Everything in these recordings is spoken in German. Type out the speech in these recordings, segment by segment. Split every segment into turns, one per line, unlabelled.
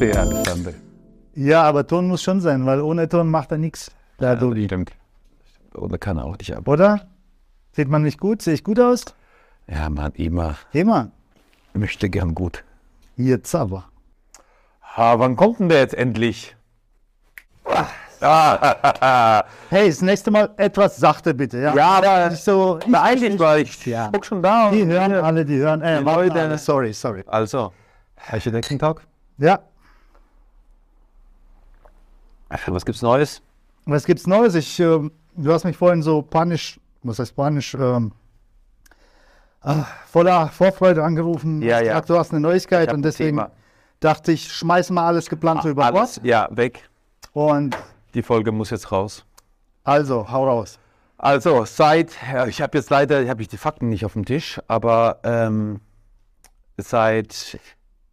sehr Schande.
Ja, aber Ton muss schon sein, weil ohne Ton macht er nichts. Dodi.
Stimmt. Oder kann er auch nicht ab.
Oder? Sieht man nicht gut? Sehe ich gut aus?
Ja, man immer
Immer.
möchte gern gut.
Jetzt aber.
Ha, wann kommt denn der jetzt endlich? Ah,
Hey, das nächste Mal etwas sachte bitte. Ja,
Ja, aber
Nicht so. Ich,
beeil dich mal, ich
Ja.
guck schon da.
die hören alle, die hören. Äh,
Die Leute-
alle. Sorry, sorry.
Also, Architektentag.
Ja.
Was gibt's Neues?
Was gibt's Neues? Ich, ähm, du hast mich vorhin so panisch, was heißt panisch, ähm, ah, voller Vorfreude angerufen.
Ja,
Ich
ja.
dachte, Du hast eine Neuigkeit und deswegen
Thema.
dachte ich, schmeiß mal alles geplante über
Alles,
Bord.
ja, weg.
Und
Die Folge muss jetzt raus.
also, hau raus.
Also, seit, ich habe jetzt leider, habe ich die Fakten nicht auf dem Tisch, aber ähm, seit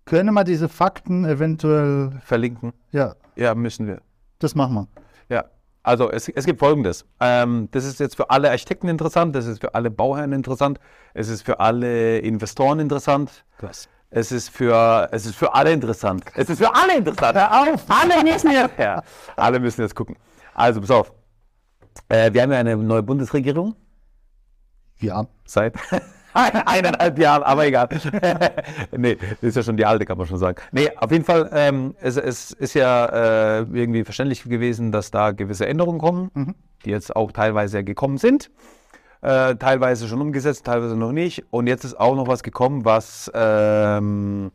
Können wir diese Fakten eventuell,
verlinken,
ja,
ja, müssen wir.
Das machen wir.
Ja, also es, es gibt Folgendes. Ähm, das ist jetzt für alle Architekten interessant, das ist für alle Bauherren interessant, es ist für alle Investoren interessant,
Krass.
es ist für, es ist für alle interessant. Es ist für alle interessant. Hör auf! Alle müssen jetzt, ja, alle müssen jetzt gucken. Also, pass auf. Äh, wir haben ja eine neue Bundesregierung
Ja,
seit eineinhalb Jahren, aber egal. nee, das ist ja schon die alte, kann man schon sagen. Nee, auf jeden Fall, ähm, es, es ist ja äh, irgendwie verständlich gewesen, dass da gewisse Änderungen kommen, die jetzt auch teilweise gekommen sind. Äh, teilweise schon umgesetzt, teilweise noch nicht. Und jetzt ist auch noch was gekommen, was ähm,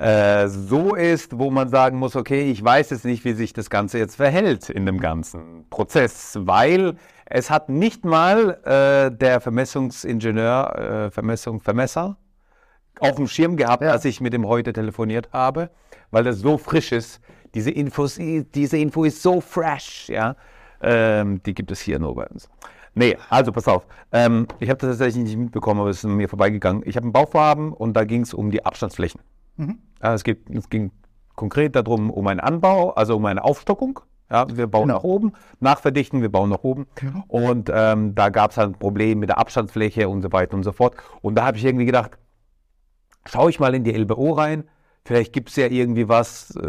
äh, so ist, wo man sagen muss, okay, ich weiß jetzt nicht, wie sich das Ganze jetzt verhält in dem ganzen Prozess, weil es hat nicht mal äh, der Vermessungsingenieur, äh, Vermessung, Vermesser auf dem Schirm gehabt,
Ja.
als ich mit dem heute telefoniert habe, weil das so frisch ist. Diese, Infos, diese Info ist so fresh, ja. Ähm, die gibt es hier nur bei uns. Nee, also pass auf. Ähm, ich habe das tatsächlich nicht mitbekommen, aber es ist mir vorbeigegangen. Ich habe ein Bauvorhaben und da ging es um die Abstandsflächen. Ja, es, geht, es ging konkret darum, um einen Anbau, also um eine Aufstockung. Ja, wir bauen
Genau.
nach oben, nachverdichten, wir bauen nach oben. Und ähm, da gab es halt ein Problem mit der Abstandsfläche und so weiter und so fort. Und da habe ich irgendwie gedacht, schaue ich mal in die LBO rein. Vielleicht gibt es ja irgendwie was, äh,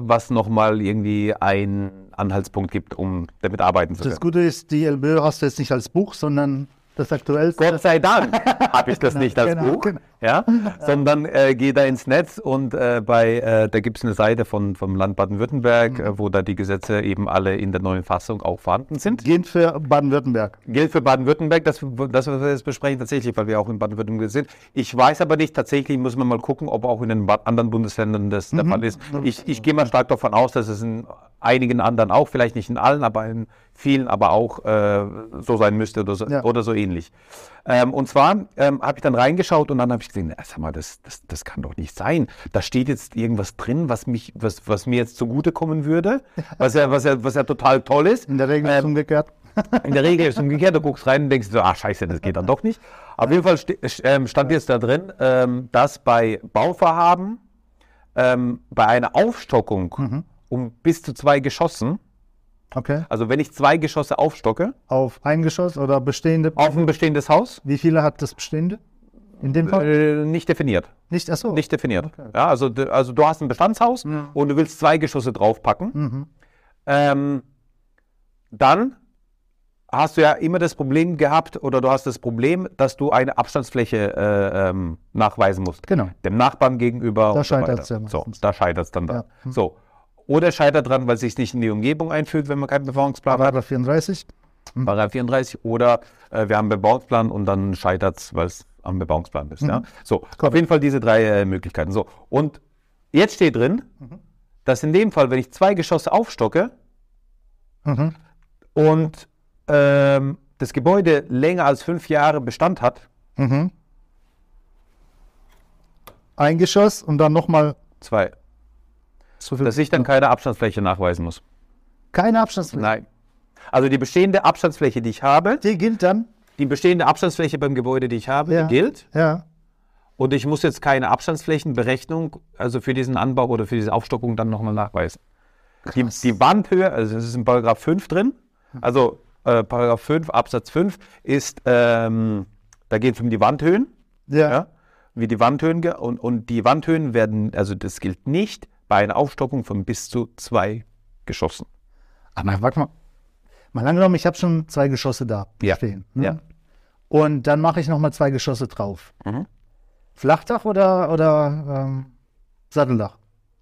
was nochmal irgendwie einen Anhaltspunkt gibt, um damit arbeiten zu können.
das Gute ist, die LBÖ hast du jetzt nicht als Buch, sondern das aktuellste.
Gott sei Dank habe ich das nicht als
genau,
Buch,
genau.
ja, sondern äh, gehe da ins Netz und äh, bei, äh, da gibt es eine Seite von, vom Land Baden-Württemberg,
Mhm.
äh, wo da die Gesetze eben alle in der neuen Fassung auch vorhanden sind.
Gilt für Baden-Württemberg.
Gilt für Baden-Württemberg, das, das, was wir jetzt besprechen, tatsächlich, weil wir auch in Baden-Württemberg sind. Ich weiß aber nicht, tatsächlich muss man mal gucken, ob auch in den anderen Bundesländern das
Mhm.
der Fall ist. Ich, ich gehe mal stark davon aus, dass es in einigen anderen auch, vielleicht nicht in allen, aber in vielen aber auch äh, so sein müsste oder so,
Ja.
oder so ähnlich. Ähm, und zwar ähm, habe ich dann reingeschaut und dann habe ich gesehen, na, sag mal, das, das, das kann doch nicht sein. Da steht jetzt irgendwas drin, was, mich, was, was mir jetzt zugutekommen würde, was ja, was, ja, was ja total toll ist.
In der Regel ist
Ähm,
umgekehrt.
in der Regel ist es umgekehrt, du guckst rein und denkst so, ah scheiße, das geht dann doch nicht. Auf jeden Fall ste ähm, stand jetzt da drin, ähm, dass bei Bauvorhaben ähm, bei einer Aufstockung um bis zu zwei Geschossen,
Okay.
also wenn ich zwei Geschosse aufstocke,
Auf ein Geschoss oder bestehende.
auf ein bestehendes Haus,
Wie viele hat das bestehende? In dem Fall?
äh, nicht definiert.
Nicht, achso.
Nicht definiert. Ja, also, also du hast ein Bestandshaus und du willst zwei Geschosse draufpacken.
Mhm.
Ähm, dann hast du ja immer das Problem gehabt oder du hast das Problem, dass du eine Abstandsfläche äh, ähm, nachweisen musst.
Genau.
Dem Nachbarn gegenüber.
Da
so weiter.
scheitert's ja
So,
meistens.
da scheitert es dann.
Ja.
Da. So. Oder scheitert dran, weil es sich nicht in die Umgebung einfügt, wenn man keinen Bebauungsplan hat.
Paragraph 34.
Paragraph 34. Oder äh, wir haben einen Bebauungsplan und dann scheitert es, weil es am Bebauungsplan ist. Ja? So, auf jeden Fall diese drei äh, Möglichkeiten. So. Und jetzt steht drin, dass in dem Fall, wenn ich zwei Geschosse aufstocke,
Mhm.
und ähm, das Gebäude länger als fünf Jahre Bestand hat,
Mhm. Ein Geschoss und dann nochmal
zwei,
so
dass ich dann keine Abstandsfläche nachweisen muss.
Keine Abstandsfläche.
Nein. Also die bestehende Abstandsfläche, die ich habe,
Die gilt dann.
die bestehende Abstandsfläche beim Gebäude, die ich habe,
Ja.
die gilt.
Ja.
Und ich muss jetzt keine Abstandsflächenberechnung, also für diesen Anbau oder für diese Aufstockung dann nochmal nachweisen. Die, die Wandhöhe, also das ist in Paragraph 5 drin, also äh, Paragraph 5 Absatz 5 ist, ähm, da geht es um die Wandhöhen.
Ja.
ja, wie die Wandhöhen und, und die Wandhöhen werden, also das gilt nicht bei einer Aufstockung von bis zu zwei Geschossen.
Aber warte mal. Mal angenommen, ich habe schon zwei Geschosse da
Ja.
stehen. Ne?
Ja.
Und dann mache ich nochmal zwei Geschosse drauf.
Mhm.
Flachdach oder, oder ähm, Satteldach?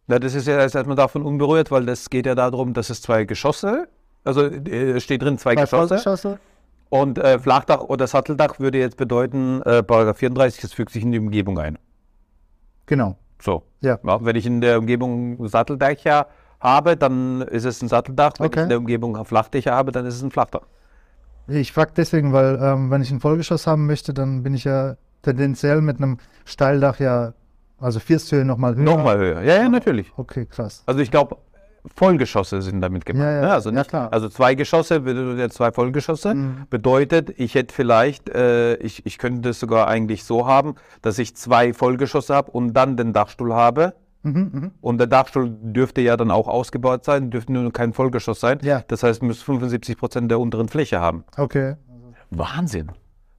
Na, das ist ja erst erstmal davon unberührt, weil das geht ja darum, dass es zwei Geschosse, also äh, steht drin zwei,
Zwei
Geschosse.
Vollgeschosse?
Und äh, Flachdach oder Satteldach würde jetzt bedeuten, äh, Paragraph 34, das fügt sich in die Umgebung ein.
Genau.
So.
Ja.
wenn ich in der Umgebung Satteldächer habe, dann ist es ein Satteldach. Wenn
Okay.
ich in der Umgebung Flachdächer habe, dann ist es ein Flachdach.
Ich frage deswegen, weil ähm, wenn ich ein Vollgeschoss haben möchte, dann bin ich ja tendenziell mit einem Steildach ja, also Firsthöhe nochmal höher.
Nochmal höher. Ja, ja, natürlich.
Okay, krass.
Also ich glaube, Vollgeschosse sind damit gemeint.
Ja, ja,
ne? Also,
ja,
nicht, also zwei Geschosse, bedeutet ja zwei Vollgeschosse,
Mhm.
bedeutet, ich hätte vielleicht, äh, ich, ich könnte das sogar eigentlich so haben, dass ich zwei Vollgeschosse habe und dann den Dachstuhl habe.
Mhm, mhm.
Und der Dachstuhl dürfte ja dann auch ausgebaut sein, dürfte nur kein Vollgeschoss sein.
Ja.
Das heißt, muss 75 Prozent der unteren Fläche haben.
Okay.
Wahnsinn.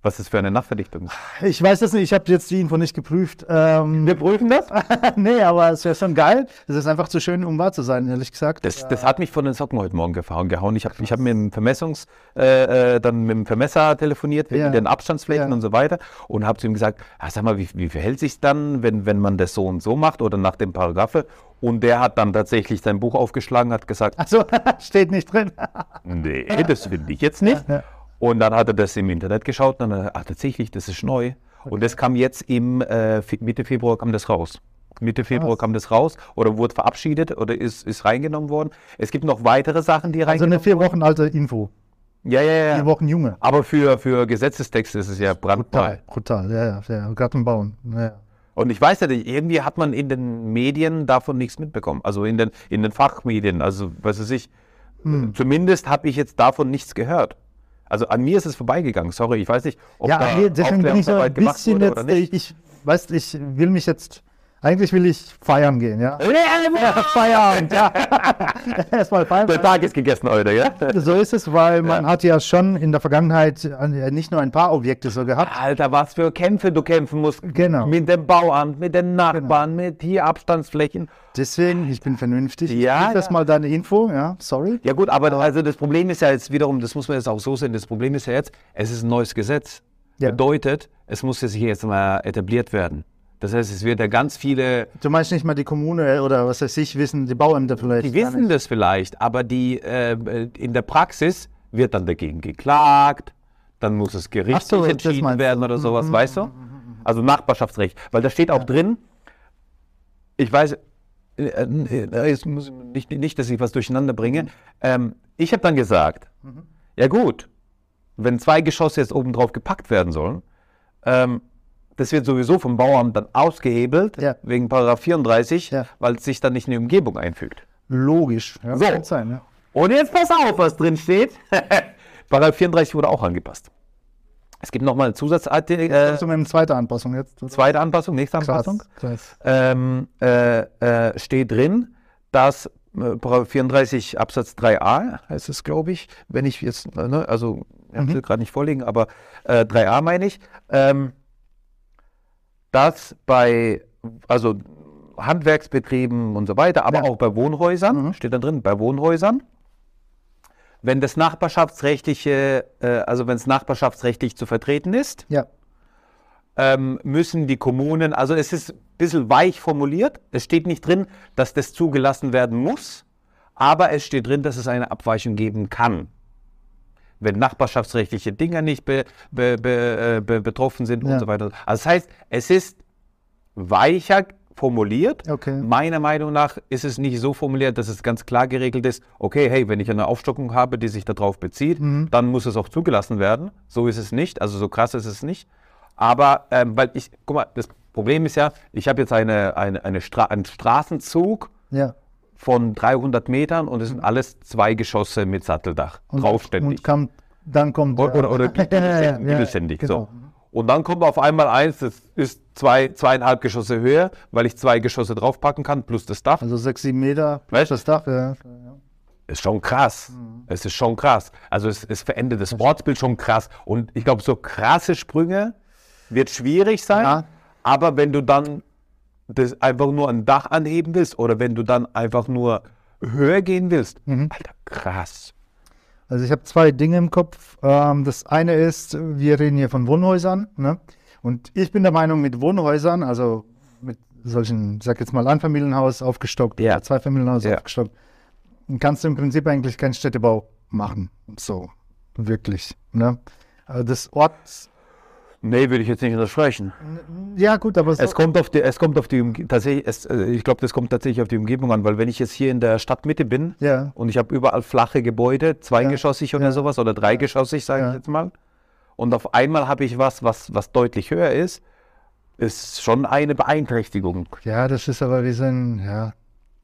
Was ist für eine Nachtverdichtung?
Ich weiß das nicht, ich habe jetzt die Info nicht geprüft. Ähm,
Wir prüfen das?
nee, aber es wäre schon geil. Es ist einfach zu schön, um wahr zu sein, ehrlich gesagt.
Das, das hat mich von den Socken heute Morgen gefahren, gehauen. Ich habe hab mit dem Vermessungs, äh, äh, dann mit dem Vermesser telefoniert, wegen
Ja.
den Abstandsflächen
Ja.
und so weiter und habe zu ihm gesagt, ah, sag mal, wie, wie verhält sich dann, wenn, wenn man das so und so macht oder nach dem Paragraphe? Und der hat dann tatsächlich sein Buch aufgeschlagen, hat gesagt,
Achso, steht nicht drin.
nee, das will ich jetzt nicht.
Ja.
Und dann hat er das im Internet geschaut und dann, hat er, ach tatsächlich, das ist neu. Und das kam jetzt im äh, Mitte Februar kam das raus. Mitte Februar
Krass.
kam das raus oder wurde verabschiedet oder ist, ist reingenommen worden. Es gibt noch weitere Sachen, die
Also
reingenommen
eine vier Wochen alte Info.
Ja, ja, ja.
Vier Wochen Junge.
Aber für, für Gesetzestexte ist es ja brandneu.
Brutal, ja, ja, ja. Garten bauen. Ja.
Und ich weiß ja nicht, irgendwie hat man in den Medien davon nichts mitbekommen. Also in den, in den Fachmedien. Also, was weiß ich,
Hm.
zumindest habe ich jetzt davon nichts gehört. Also an mir ist es vorbeigegangen. Sorry, ich weiß nicht, ob
ja,
da
nee, deswegen bin ich so ein bisschen
wurde
jetzt,
oder nicht.
ich, ich weiß, ich will mich jetzt, eigentlich will ich feiern gehen, ja. ja Feierabend, ja. Erstmal feiern.
Der Tag ist gegessen heute, ja?
So ist es, weil man hat ja schon in der Vergangenheit äh, nicht nur ein paar Objekte so gehabt.
Alter, was für Kämpfe du kämpfen musst.
Genau.
Mit dem Bauamt, mit den Nachbarn, mit hier Abstandsflächen.
Deswegen, ich bin vernünftig.
Ja,
ich das
ja.
mal deine Info, ja, sorry.
Ja gut, aber also das Problem ist ja jetzt wiederum, das muss man jetzt auch so sehen, das Problem ist ja jetzt, es ist ein neues Gesetz.
Ja.
Bedeutet, es muss jetzt hier jetzt mal etabliert werden. Das heißt, es wird ja ganz viele,
Du meinst nicht mal die Kommune oder was weiß ich, wissen, die Bauämter vielleicht.
die wissen das vielleicht, aber die äh, in der Praxis wird dann dagegen geklagt, dann muss es gerichtlich
so,
entschieden werden oder sowas, weißt du? Also Nachbarschaftsrecht, weil da steht auch drin, ich weiß, äh, äh, jetzt muss ich nicht, dass ich was durcheinander bringe. Ähm, ich habe dann gesagt, ja gut, wenn zwei Geschosse jetzt oben drauf gepackt werden sollen, ähm, das wird sowieso vom Bauamt dann ausgehebelt,
Ja.
wegen Paragraph 34,
Ja.
weil es sich dann nicht in die Umgebung einfügt.
Logisch. Ja,
So.
sein, ja.
Und jetzt pass auf, was drin steht. Paragraph 34 wurde auch angepasst. Es gibt nochmal eine Zusatzartikel, äh,
Also mit einer zweiten Anpassung jetzt.
zweite Anpassung, nächste
Krass,
Anpassung.
krass.
ähm, äh, äh, steht drin, dass äh, Paragraph 34 Absatz 3a heißt es, glaube ich, wenn ich jetzt, ne, also ich
Mhm.
es gerade nicht vorliegen, aber äh, 3a meine ich, ähm, dass bei, also Handwerksbetrieben und so weiter, aber
Ja.
auch bei Wohnhäusern,
Mhm.
steht da drin, bei Wohnhäusern, wenn das nachbarschaftsrechtliche, äh, also wenn es nachbarschaftsrechtlich zu vertreten ist,
Ja.
ähm, müssen die Kommunen, also es ist ein bisschen weich formuliert, es steht nicht drin, dass das zugelassen werden muss, aber es steht drin, dass es eine Abweichung geben kann. Wenn nachbarschaftsrechtliche Dinge nicht be, be, be, äh, be, betroffen sind
Ja.
und so weiter. Also das heißt, es ist weicher formuliert.
Okay.
Meiner Meinung nach ist es nicht so formuliert, dass es ganz klar geregelt ist, okay, hey, wenn ich eine Aufstockung habe, die sich darauf bezieht,
Mhm.
dann muss es auch zugelassen werden. So ist es nicht, also so krass ist es nicht. Aber, ähm, weil ich, guck mal, das Problem ist ja, ich habe jetzt eine, eine, eine Stra einen Straßenzug
Ja.
Von 300 Metern und es sind alles zwei Geschosse mit Satteldach,
Und,
draufständig.
Und kam, dann kommt.
Oder, oder, oder
ja, ja, ja, genau.
So. Und dann kommt auf einmal eins, das ist zwei, zweieinhalb Geschosse höher, weil ich zwei Geschosse draufpacken kann, plus das Dach.
Also sechs, sieben Meter.
Weißt du?
Das Dach, ja.
Ist schon krass.
Mhm.
Es ist schon krass. Also es, es verändert das Ortsbild schon krass. Und ich glaube, so krasse Sprünge wird schwierig sein.
Ja.
Aber wenn du dann das einfach nur ein Dach anheben willst oder wenn du dann einfach nur höher gehen willst. Alter, krass.
Also ich habe zwei Dinge im Kopf. Ähm, das eine ist, wir reden hier von Wohnhäusern. Ne? Und ich bin der Meinung, mit Wohnhäusern, also mit solchen, ich sag jetzt mal Einfamilienhaus aufgestockt,
Ja.
Zweifamilienhaus
Ja.
aufgestockt, kannst du im Prinzip eigentlich keinen Städtebau machen. So, wirklich. Ne? Also das Ort,
Nee, würde ich jetzt nicht unterstreichen.
ja gut, aber
Es kommt auf die, es kommt auf die tatsächlich, es, äh, ich glaube, das kommt tatsächlich auf die Umgebung an, weil wenn ich jetzt hier in der Stadtmitte bin
ja,
und ich habe überall flache Gebäude, zweigeschossig oder
Ja.
sowas oder dreigeschossig, sage
Ja.
ich jetzt mal, und auf einmal habe ich was, was, was deutlich höher ist, ist schon eine Beeinträchtigung.
ja, das ist aber wie so ein ja,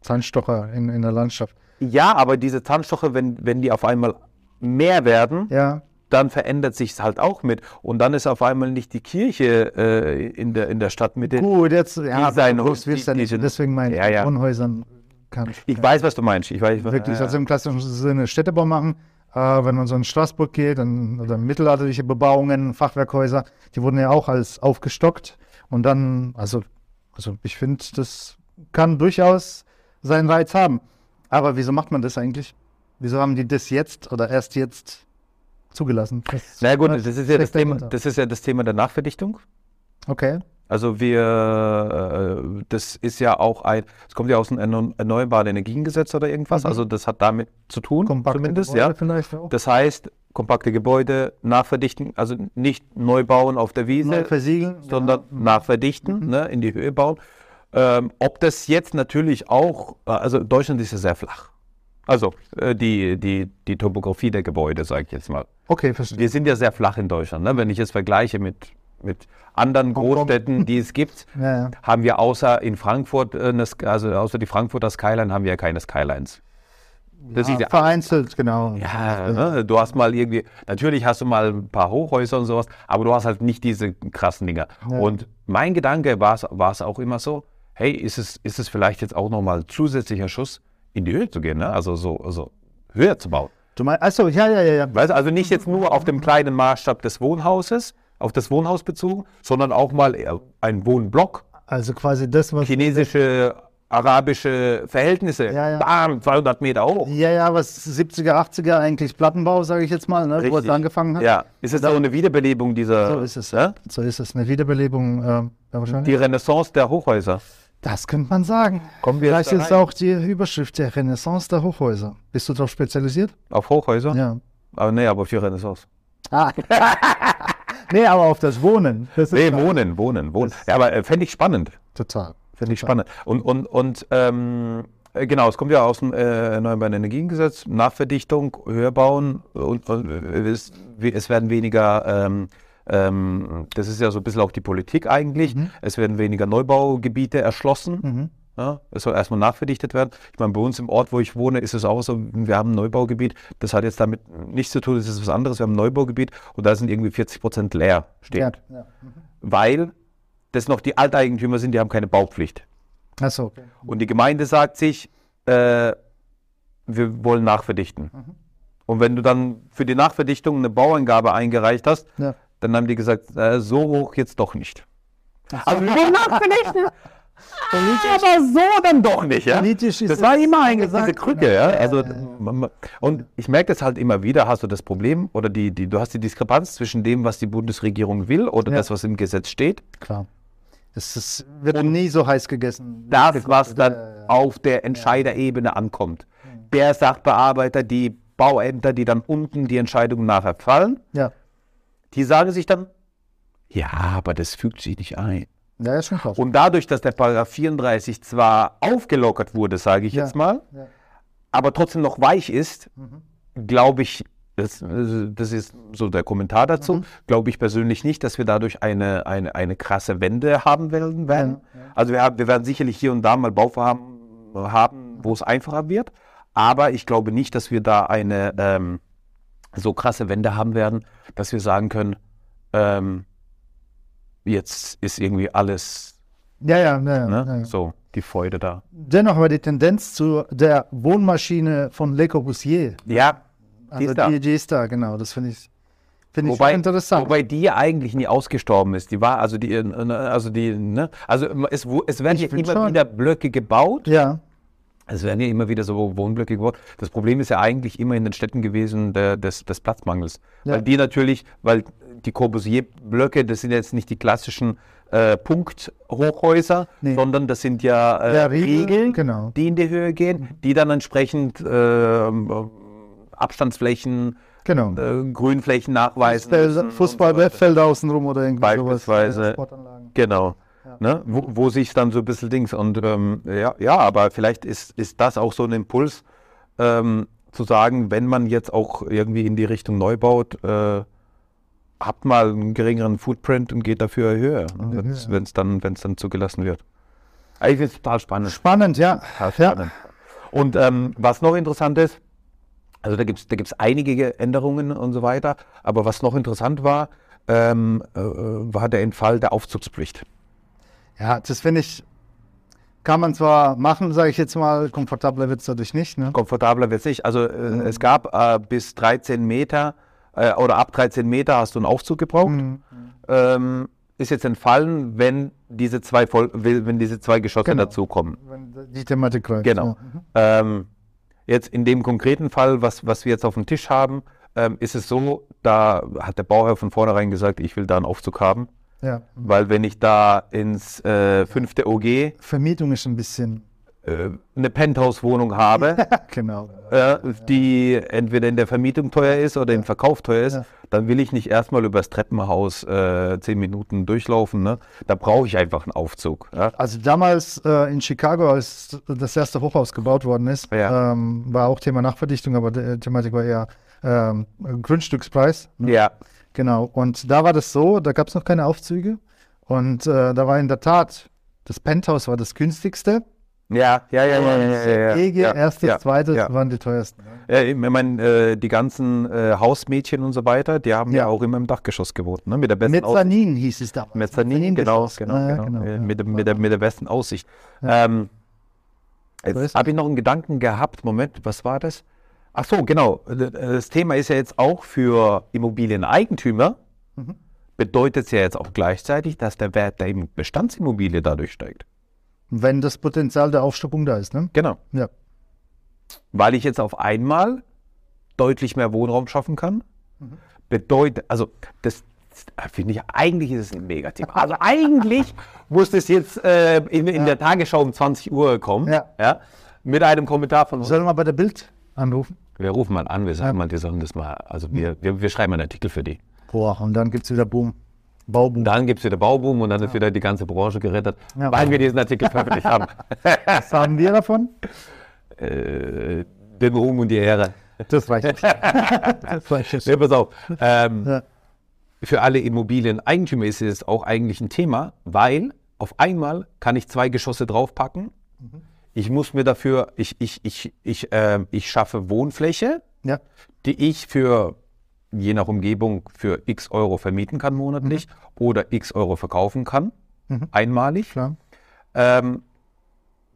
Zahnstocher in, in der Landschaft.
Ja, aber diese Zahnstocher, wenn, wenn die auf einmal mehr werden,
Ja,
dann verändert sich es halt auch mit. Und dann ist auf einmal nicht die Kirche äh, in, der, in der Stadtmitte.
gut, jetzt, ja,
sein-
das willst du nicht. deswegen meine
Ja, ja.
Wohnhäusern kann
Ich weiß, was du meinst. Ich weiß,
Wirklich,
Ja,
also im klassischen Sinne Städtebau machen. Äh, wenn man so in Straßburg geht, dann, oder mittelalterliche Bebauungen, Fachwerkhäuser, die wurden ja auch als aufgestockt. Und dann, also, also ich finde, das kann durchaus seinen Reiz haben. Aber wieso macht man das eigentlich? Wieso haben die das jetzt oder erst jetzt zugelassen? Das-
Na gut, das ist ja das Thema, das ist ja das Thema der Nachverdichtung.
Okay.
Also wir, äh, das ist ja auch ein, es kommt ja aus dem Erneu- Erneuerbaren Energiengesetz oder irgendwas.
Mhm.
Also das hat damit zu tun,
Kompakte
zumindest,
Gebäude
ja.
vielleicht auch.
Das heißt, kompakte Gebäude nachverdichten, also nicht neu bauen auf der Wiese,
Neu versiegeln.
sondern nachverdichten, ne, in die Höhe bauen. Ähm, ob das jetzt natürlich auch, äh, also Deutschland ist ja sehr flach. Also äh, die, die, die Topografie der Gebäude, sage ich jetzt mal.
Okay, verstehe.
Wir sind ja sehr flach in Deutschland. Ne? Wenn ich es vergleiche mit, mit anderen
Hongkong.
Großstädten, die es gibt,
Ja, ja.
haben wir außer in Frankfurt, äh, eine also außer die Frankfurter Skyline, haben wir ja keine Skylines. Das ist ja,
Vereinzelt, genau.
ja ne? du hast mal irgendwie, natürlich hast du mal ein paar Hochhäuser und sowas, aber du hast halt nicht diese krassen Dinger.
Ja.
Und mein Gedanke war es war es auch immer so, hey, ist es, ist es vielleicht jetzt auch nochmal zusätzlicher Schuss, in die Höhe zu gehen, ne? also so also höher zu bauen.
Du meinst, achso, ja, ja, ja, ja.
Weißt also nicht jetzt nur auf dem kleinen Maßstab des Wohnhauses, auf das Wohnhaus bezogen, sondern auch mal ein Wohnblock,
Also quasi das, was
chinesische, arabische Verhältnisse,
Ja, ja.
bam, 200 Meter hoch.
Ja, ja, was 70er, 80er eigentlich Plattenbau, sage ich jetzt mal, ne, wo es angefangen hat.
Ja, ist es so eine Wiederbelebung dieser,
So ist es.
Ja?
So ist es. Eine Wiederbelebung, wahrscheinlich.
die Renaissance der Hochhäuser.
Das könnte man sagen.
Kommen wir
Vielleicht
jetzt
ist auch die Überschrift der Renaissance der Hochhäuser. Bist du darauf spezialisiert?
auf Hochhäuser?
Ja.
Aber nee, aber auf die Renaissance.
Ah. nee, aber auf das Wohnen. Das
Nee, wohnen, wohnen, wohnen. Ja, aber äh, fände ich spannend.
Total.
Finde ich spannend. Und, und, und ähm, äh, genau, es kommt ja aus dem äh, Erneuerbaren Energiengesetz, Nachverdichtung, höher bauen und, und äh, es, we- es werden weniger, ähm, ähm, das ist ja so ein bisschen auch die Politik eigentlich, es werden weniger Neubaugebiete erschlossen.
Mhm.
Ja, es soll erstmal nachverdichtet werden. Ich meine, bei uns im Ort, wo ich wohne, ist es auch so, wir haben ein Neubaugebiet. Das hat jetzt damit nichts zu tun, das ist was anderes. Wir haben ein Neubaugebiet und da sind irgendwie 40 Prozent leer stehen.
Ja. ja.
Weil das noch die Alteigentümer sind, die haben keine Baupflicht.
Achso, okay.
Und die Gemeinde sagt sich, äh, wir wollen nachverdichten. Und wenn du dann für die Nachverdichtung eine Bauangabe eingereicht hast,
Ja.
Dann haben die gesagt, äh, so hoch jetzt doch nicht. Also wir wollen nachverdichten. aber so dann doch nicht, ja?
Politisch ist
Das war immer eigentlich
gesagt,
diese Krücke, ja. Also, und ich merke das halt immer wieder, hast du das Problem oder die, die, du hast die Diskrepanz zwischen dem, was die Bundesregierung will oder
Ja.
das, was im Gesetz steht,
Klar. Das ist, wird nie so heiß gegessen.
das, was dann auf der Entscheiderebene ankommt. Der Sachbearbeiter, die Bauämter, die dann unten die Entscheidungen nachher fallen,
Ja.
Die sagen sich dann, ja, aber das fügt sich nicht ein.
Ja, ist schon krass.
Und dadurch, dass der Paragraph 34 zwar aufgelockert wurde, sage ich
Ja.
jetzt mal,
Ja.
aber trotzdem noch weich ist, glaube ich, das, das ist so der Kommentar dazu, glaube ich persönlich nicht, dass wir dadurch eine, eine, eine krasse Wende haben werden. werden. Also wir, haben, wir werden sicherlich hier und da mal Bauvorhaben haben, wo es einfacher wird, aber ich glaube nicht, dass wir da eine ähm, so krasse Wende haben werden, dass wir sagen können, ähm, jetzt ist irgendwie alles
Ja, ja, ja,
ne,
ja, ja.
so die Freude da.
Dennoch war die Tendenz zu der Wohnmaschine von Le Corbusier.
Ja, die
Also
ist da.
die, die ist da, genau. Das finde ich Finde ich interessant.
wobei die eigentlich nie ausgestorben ist. Die war, also die, äh, also die, ne, also es, es werden
Ich find
immer
schon.
wieder Blöcke gebaut.
ja,
Es werden ja immer wieder so Wohnblöcke gebaut. Das Problem ist ja eigentlich immer in den Städten gewesen der, des, des Platzmangels.
Ja.
Weil die natürlich, weil die Corbusier-Blöcke, das sind jetzt nicht die klassischen äh, Punkthochhäuser,
Nee.
sondern das sind ja, äh,
Ja,
Regeln,
genau. Mhm.
die in die Höhe gehen, die dann entsprechend äh, Abstandsflächen,
genau.
äh, Grünflächen nachweisen.
Fußball,
müssen und
Fußball
so weiter.
Wettfelder außenrum oder irgendwie
Beispielsweise.
sowas. äh, Sportanlagen.
Genau.
Ja.
Ne? Wo, wo sich dann so ein bisschen Dings und ähm, ja, ja, aber vielleicht ist, ist das auch so ein Impuls, ähm, zu sagen, wenn man jetzt auch irgendwie in die Richtung neu baut, äh, habt mal einen geringeren Footprint und geht dafür höher, ne?
Ja.
wenn es dann, wenn's dann zugelassen wird. Aber Ich finde es total spannend.
Spannend, ja.
Total
ja.
spannend. Und ähm, was noch interessant ist, also da gibt es da gibt's einige Änderungen und so weiter, aber was noch interessant war, ähm, äh, war der Entfall der Aufzugspflicht.
Ja, das finde ich, kann man zwar machen, sage ich jetzt mal, komfortabler wird es dadurch nicht. Ne?
Komfortabler wird es nicht. Also äh, es gab äh, bis 13 Meter äh, oder ab 13 Meter hast du einen Aufzug gebraucht.
Mhm.
Ähm, ist jetzt entfallen, wenn diese zwei, Voll wenn diese zwei Geschosse
Genau.
dazukommen.
Wenn die Thematik greift.
Genau.
Ja.
Ähm, jetzt in dem konkreten Fall, was, was wir jetzt auf dem Tisch haben, ähm, ist es so, da hat der Bauherr von vornherein gesagt, ich will da einen Aufzug haben,
ja.
weil wenn ich da ins äh, fünfte OG
Vermietung ist ein bisschen.
äh, eine Penthouse-Wohnung habe,
genau.
äh, die entweder in der Vermietung teuer ist oder im Verkauf teuer ist, dann will ich nicht erstmal übers Treppenhaus äh, zehn Minuten durchlaufen. Ne? Da brauche ich einfach einen Aufzug. Ja?
Also damals äh, in Chicago, als das erste Hochhaus gebaut worden ist,
Ja.
ähm, war auch Thema Nachverdichtung, aber die Thematik war eher ähm, Grundstückspreis. Ne?
ja.
Genau. Und da war das so, da gab es noch keine Aufzüge. Und äh, da war in der Tat, das Penthouse war das günstigste.
Ja, ja, ja, ja, ja, ja, ja,
EG,
ja,
erstes,
ja,
zweites
ja.
waren die teuersten.
Ja, ich meine, äh, die ganzen äh, Hausmädchen und so weiter, die haben ja, auch immer im Dachgeschoss gewohnt, ne? mit der besten.
Mezzanin hieß es damals.
Mezzanin, genau,
Mezzaningeschoss.
genau,
Ah,
genau,
genau,
äh. Mit, der- mit, der, mit der besten Aussicht. Ähm, jetzt habe ich noch einen Gedanken gehabt, Moment, was war das? Ach so, genau, äh, das Thema ist ja jetzt auch für Immobilieneigentümer,
Mhm.
bedeutet es ja jetzt auch gleichzeitig, dass der Wert der Im- Bestandsimmobilie dadurch steigt.
Wenn das Potenzial der Aufstockung da ist, ne?
Genau.
Ja.
weil ich jetzt auf einmal deutlich mehr Wohnraum schaffen kann.
Mhm.
Bedeutet, also das finde ich, eigentlich ist es ein Megathema. Also eigentlich muss das jetzt äh, in, in der Tagesschau um 20 Uhr kommen.
Ja.
mit einem Kommentar von uns.
Sollen wir bei der Bild anrufen?
Wir rufen mal an, wir sagen mal, die sollen das mal, also wir, wir, wir schreiben einen Artikel für die.
Boah, und dann gibt es wieder Boom. Bauboom.
Dann gibt es wieder Bauboom und dann ist wieder die ganze Branche gerettet,
Ja.
weil wir diesen Artikel veröffentlicht haben.
Was haben wir davon?
äh, den Ruhm und die Ehre.
Das reicht nicht. das reicht nicht.
Nee, pass auf. Ähm,
Ja.
Für alle Immobilieneigentümer ist es auch eigentlich ein Thema, weil auf einmal kann ich zwei Geschosse draufpacken. Ich muss mir dafür, ich, ich, ich, ich, ähm, ich schaffe Wohnfläche,
Ja.
die ich für je nach Umgebung für x Euro vermieten kann monatlich oder x Euro verkaufen kann,
Mhm.
einmalig. Ähm,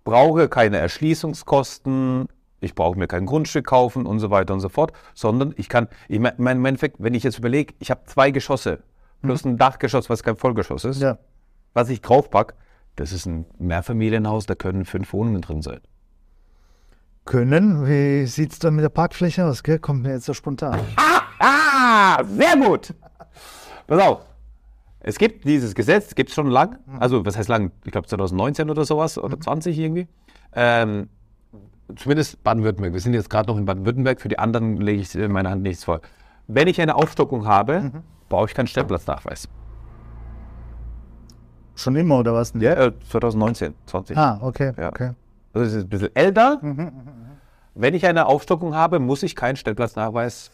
brauche keine Erschließungskosten, ich brauche mir kein Grundstück kaufen und so weiter und so fort, sondern ich kann, ich mein, mein, im Endeffekt, wenn ich jetzt überlege, ich habe zwei Geschosse plus ein Dachgeschoss, was kein Vollgeschoss ist,
Ja.
was ich draufpack, das ist ein Mehrfamilienhaus, da können fünf Wohnungen drin sein.
Können. Wie sieht es dann mit der Parkfläche aus? Gell? Kommt mir jetzt so spontan.
Ah, sehr gut. Pass auf. Es gibt dieses Gesetz, gibt es schon lang, also was heißt lang? Ich glaube 2019 oder sowas oder 20 irgendwie. Ähm, zumindest Baden-Württemberg. Wir sind jetzt gerade noch in Baden-Württemberg. Für die anderen lege ich in meiner Hand nichts vor. Wenn ich eine Aufstockung habe, brauche ich keinen Stellplatznachweis.
Schon immer oder was?
Ja, äh, 2019, 20.
Ah, okay.
Ja.
okay.
Also es ist ein bisschen älter. Wenn ich eine Aufstockung habe, muss ich keinen Stellplatznachweis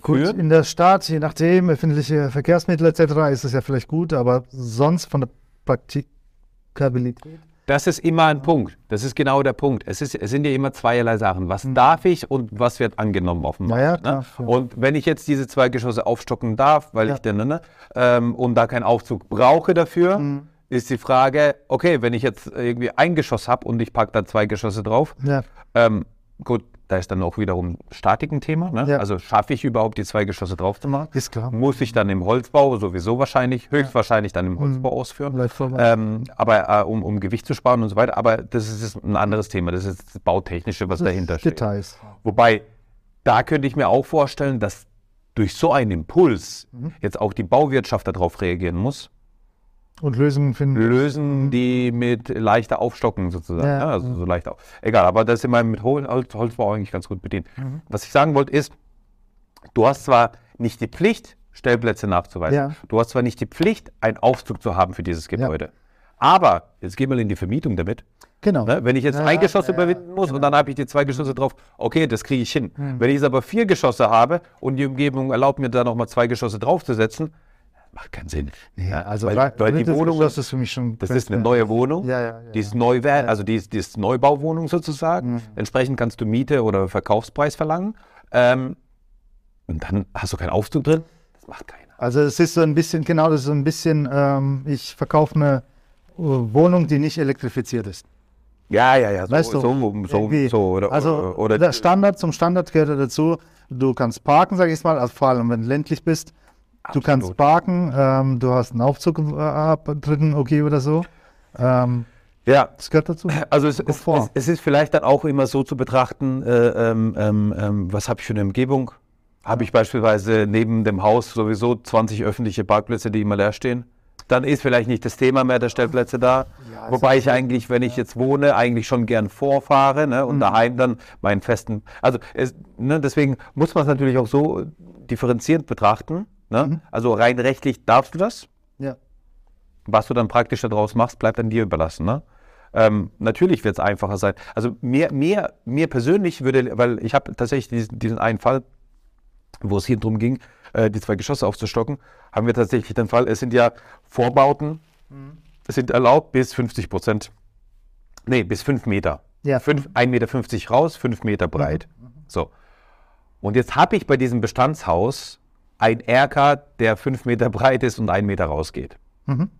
Gut,
führen.
in der Stadt, je nachdem, öffentliche Verkehrsmittel etc., ist es ja vielleicht gut, aber sonst von der Praktikabilität.
Das ist immer ein Punkt. Das ist genau der Punkt. Es, ist, es sind ja immer zweierlei Sachen. Was darf ich und was wird angenommen auf dem
Na
Markt?
ja,
ne?
klar, ja.
Und wenn ich jetzt diese zwei Geschosse aufstocken darf, weil
Ja.
ich denn, ne, ähm, und da keinen Aufzug brauche dafür,
Mhm.
Ist die Frage, okay, wenn ich jetzt irgendwie ein Geschoss habe und ich packe da zwei Geschosse drauf,
Ja,
ähm, gut, Da ist dann auch wiederum Statik ein Thema. Ne?
Ja.
Also schaffe ich überhaupt die zwei Geschosse drauf zu machen?
Ist klar.
Muss ich dann im Holzbau sowieso wahrscheinlich, höchstwahrscheinlich dann im Holzbau ausführen.
Bleibt vorbei.
Ähm, aber äh, um, um Gewicht zu sparen und so weiter. Aber das ist ein anderes Thema. Das ist das Bautechnische, was dahinter steht.
Details.
Wobei, da könnte ich mir auch vorstellen, dass durch so einen Impuls
Mhm.
jetzt auch die Bauwirtschaft darauf reagieren muss.
Und Lösungen finden.
Lösen, die mit leichter Aufstocken sozusagen.
Ja.
Ja, also so leicht auf. Egal, aber das ist immer mit Hol- Holz, Holzbau eigentlich ganz gut bedient.
Mhm.
Was ich sagen wollte ist, du hast zwar nicht die Pflicht, Stellplätze nachzuweisen.
Ja.
Du hast zwar nicht die Pflicht, einen Aufzug zu haben für dieses Gebäude. Aber, jetzt gehen wir in die Vermietung damit.
Genau.
Ne? Wenn ich jetzt ein Geschoss überwinden muss und dann habe ich die zwei Geschosse drauf, okay, das kriege ich hin.
Hm.
Wenn ich jetzt aber vier Geschosse habe und die Umgebung erlaubt mir da nochmal zwei Geschosse draufzusetzen, macht keinen Sinn.
Nee, also
weil, weil die Wohnung,
Geschoss ist für mich schon
das ist eine neue Wohnung,
Ja, ja, ja,
die ist neu wert, also die ist, die ist Neubauwohnung sozusagen.
Mhm.
Entsprechend kannst du Miete oder Verkaufspreis verlangen. Ähm, und dann hast du keinen Aufzug drin. Das macht keiner.
Also es ist so ein bisschen, genau, das ist so ein bisschen, ähm, ich verkaufe eine äh, Wohnung, die nicht elektrifiziert ist.
Ja, ja, ja. So,
Weißt du,
so, so, so oder,
also
oder,
der Standard zum Standard gehört dazu, du kannst parken, sag ich mal, also vor allem wenn du ländlich bist. Du kannst
Absolut.
parken, ähm, du hast einen Aufzug äh, ab dritten okay oder so. Ähm,
ja,
das gehört dazu.
Also es, es, es, es ist vielleicht dann auch immer so zu betrachten, äh, ähm, ähm, ähm, was habe ich für eine Umgebung? Habe ich beispielsweise neben dem Haus sowieso 20 öffentliche Parkplätze, die immer leer stehen? Dann ist vielleicht nicht das Thema mehr der Stellplätze da.
Ja,
Wobei ich eigentlich, wenn ich jetzt wohne, eigentlich schon gern vorfahre ne,
Mhm.
und daheim dann meinen festen. Also es, ne, deswegen muss man es natürlich auch so differenzierend betrachten. Ne?
Mhm.
Also rein rechtlich darfst du das.
Ja.
Was du dann praktisch daraus machst, bleibt dann dir überlassen. Ne? Ähm, natürlich wird es einfacher sein. Also mir, mir, mir persönlich würde, weil ich habe tatsächlich diesen, diesen einen Fall, wo es hier drum ging, äh, die zwei Geschosse aufzustocken, haben wir tatsächlich den Fall, es sind ja Vorbauten, es sind erlaubt bis 50 Prozent, nee, bis 5 Meter.
Ja.
Fünf- 1,50 Meter raus, 5 Meter breit. So. Und jetzt habe ich bei diesem Bestandshaus ein Erker, der 5 Meter breit ist und 1 Meter rausgeht.
Mhm.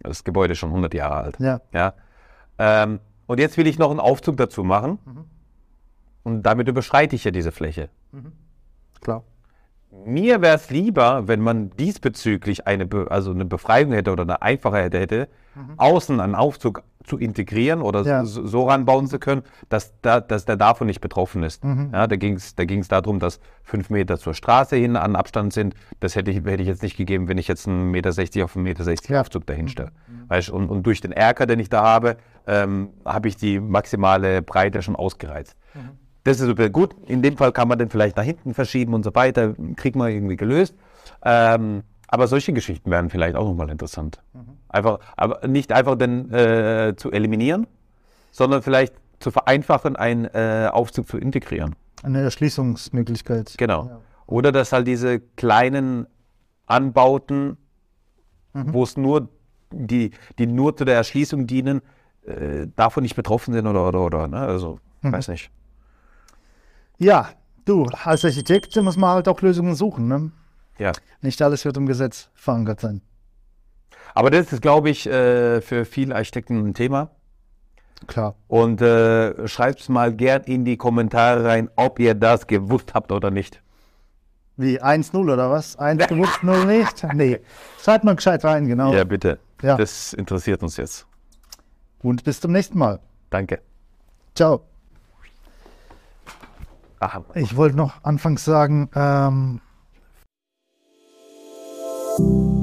Das Gebäude ist schon 100 Jahre alt.
Ja.
Ja. Ähm, und jetzt will ich noch einen Aufzug dazu machen. Und damit überschreite ich ja diese Fläche.
Klar.
Mir wäre es lieber, wenn man diesbezüglich eine, Be also eine Befreiung hätte oder eine einfache hätte, hätte außen einen Aufzug zu integrieren oder
Ja.
so, so ranbauen zu können, dass, da, dass der davon nicht betroffen ist.
Mhm.
Ja, da ging es da ging's darum, dass fünf Meter zur Straße hin an Abstand sind. Das hätte ich, hätte ich jetzt nicht gegeben, wenn ich jetzt einen Meter 60 auf einen Meter 60
Ja.
Aufzug dahin stelle. Weißt, und, und durch den Erker, den ich da habe, ähm, habe ich die maximale Breite schon ausgereizt. Das ist super gut. In dem Fall kann man den vielleicht nach hinten verschieben und so weiter. Kriegt man irgendwie gelöst. Ähm, aber solche Geschichten wären vielleicht auch nochmal interessant. Einfach, aber nicht einfach den äh, zu eliminieren, sondern vielleicht zu vereinfachen, einen äh, Aufzug zu integrieren.
Eine Erschließungsmöglichkeit.
Genau.
Ja.
Oder dass halt diese kleinen Anbauten, wo es nur die, die nur zu der Erschließung dienen, äh, davon nicht betroffen sind oder oder oder. Ne? Also, weiß nicht.
Ja, du, als Architekt muss man halt auch Lösungen suchen. Ne?
Ja.
Nicht alles wird im Gesetz verankert sein.
Aber das ist, glaube ich, äh, für viele Architekten ein Thema.
Klar.
Und äh, schreibt es mal gern in die Kommentare rein, ob ihr das gewusst habt oder nicht.
Wie 1-0 oder was? 1 gewusst, 0 nicht? Nee. Schreibt mal gescheit rein, genau.
Ja, bitte.
Ja.
Das interessiert uns jetzt.
Und bis zum nächsten Mal.
Danke.
Ciao.
Aha.
Ich wollte noch anfangs sagen, ähm, Música